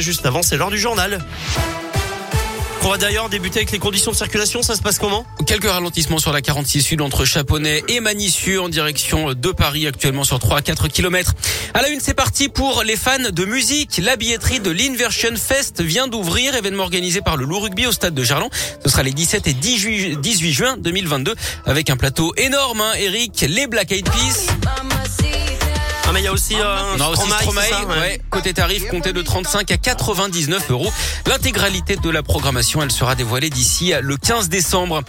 Juste avant, c'est l'heure du journal. On va d'ailleurs débuter avec les conditions de circulation. Ça se passe comment Quelques ralentissements sur la 46 Sud entre Chaponnet et Manicieux en direction de Paris actuellement sur 3 à 4 km. À la une, c'est parti pour les fans de musique. La billetterie de l'Inversion Fest vient d'ouvrir, événement organisé par le Loup Rugby au stade de Gerland. Ce sera les 17 et 18 juin 2022 avec un plateau énorme. Hein, Eric, les Black Eyed Peas. Ah mais il y a aussi euh, non, aussi Stromae, Stromae, c'est ça, ouais. ouais. Côté tarif, compté de 35 à 99 euros. L'intégralité de la programmation, elle sera dévoilée d'ici le 15 décembre.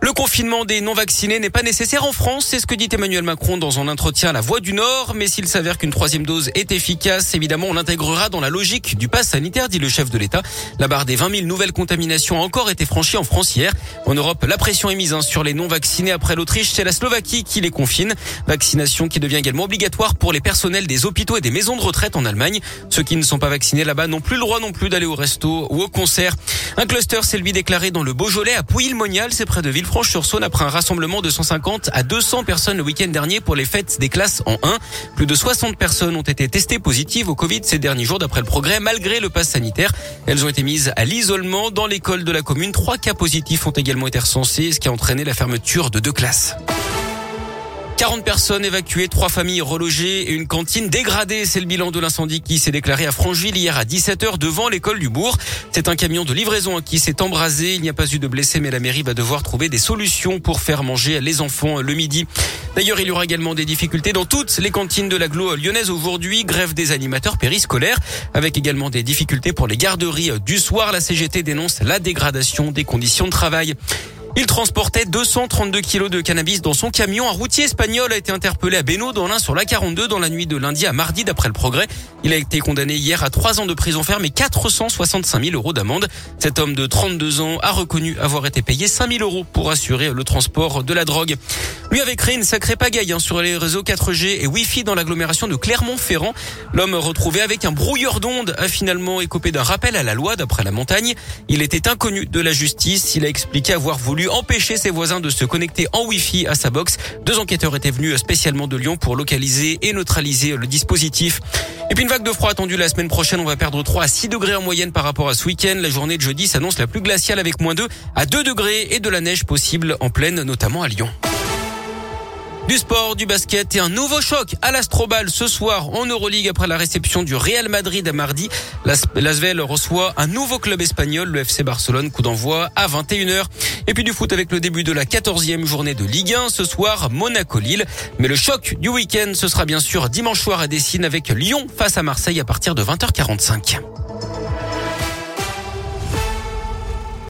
Le confinement des non-vaccinés n'est pas nécessaire en France, c'est ce que dit Emmanuel Macron dans un entretien à la Voix du Nord. Mais s'il s'avère qu'une troisième dose est efficace, évidemment, on l'intégrera dans la logique du pass sanitaire, dit le chef de l'État. La barre des 20 000 nouvelles contaminations a encore été franchie en France hier. En Europe, la pression est mise hein, sur les non-vaccinés après l'Autriche. C'est la Slovaquie qui les confine. Vaccination qui devient également obligatoire pour les personnels des hôpitaux et des maisons de retraite en Allemagne. Ceux qui ne sont pas vaccinés là-bas n'ont plus le droit non plus d'aller au resto ou au concert. Un cluster s'est lui déclaré dans le Beaujolais à Pouilly-le-Monial, c'est près de Villefranche-sur-Saône après un rassemblement de 150 à 200 personnes le week-end dernier pour les fêtes des classes en 1. Plus de 60 personnes ont été testées positives au Covid ces derniers jours d'après le progrès malgré le pass sanitaire. Elles ont été mises à l'isolement dans l'école de la commune. Trois cas positifs ont également été recensés, ce qui a entraîné la fermeture de deux classes. 40 personnes évacuées, trois familles relogées et une cantine dégradée. C'est le bilan de l'incendie qui s'est déclaré à Francheville hier à 17h devant l'école du bourg. C'est un camion de livraison qui s'est embrasé. Il n'y a pas eu de blessés, mais la mairie va devoir trouver des solutions pour faire manger les enfants le midi. D'ailleurs, il y aura également des difficultés dans toutes les cantines de l'agglo lyonnaise aujourd'hui. Grève des animateurs périscolaires, avec également des difficultés pour les garderies du soir. La CGT dénonce la dégradation des conditions de travail. Il transportait 232 kilos de cannabis dans son camion. Un routier espagnol a été interpellé à Beno dans l'un sur la 42 dans la nuit de lundi à mardi d'après le progrès. Il a été condamné hier à trois ans de prison ferme et 465 000 euros d'amende. Cet homme de 32 ans a reconnu avoir été payé 5 000 euros pour assurer le transport de la drogue. Lui avait créé une sacrée pagaille hein, sur les réseaux 4G et Wi-Fi dans l'agglomération de Clermont-Ferrand. L'homme retrouvé avec un brouilleur d'ondes a finalement écopé d'un rappel à la loi d'après la montagne. Il était inconnu de la justice. Il a expliqué avoir empêcher ses voisins de se connecter en Wi-Fi à sa box. Deux enquêteurs étaient venus spécialement de Lyon pour localiser et neutraliser le dispositif. Et puis une vague de froid attendue la semaine prochaine. On va perdre 3 à 6 degrés en moyenne par rapport à ce week-end. La journée de jeudi s'annonce la plus glaciale avec moins 2 à 2 degrés et de la neige possible en pleine, notamment à Lyon. Du sport, du basket et un nouveau choc à l'Astrobal ce soir en Euroleague après la réception du Real Madrid à mardi. L'Asvel reçoit un nouveau club espagnol, le FC Barcelone, coup d'envoi à 21h. Et puis du foot avec le début de la 14e journée de Ligue 1 ce soir, Monaco-Lille. Mais le choc du week-end, ce sera bien sûr dimanche soir à Dessine avec Lyon face à Marseille à partir de 20h45.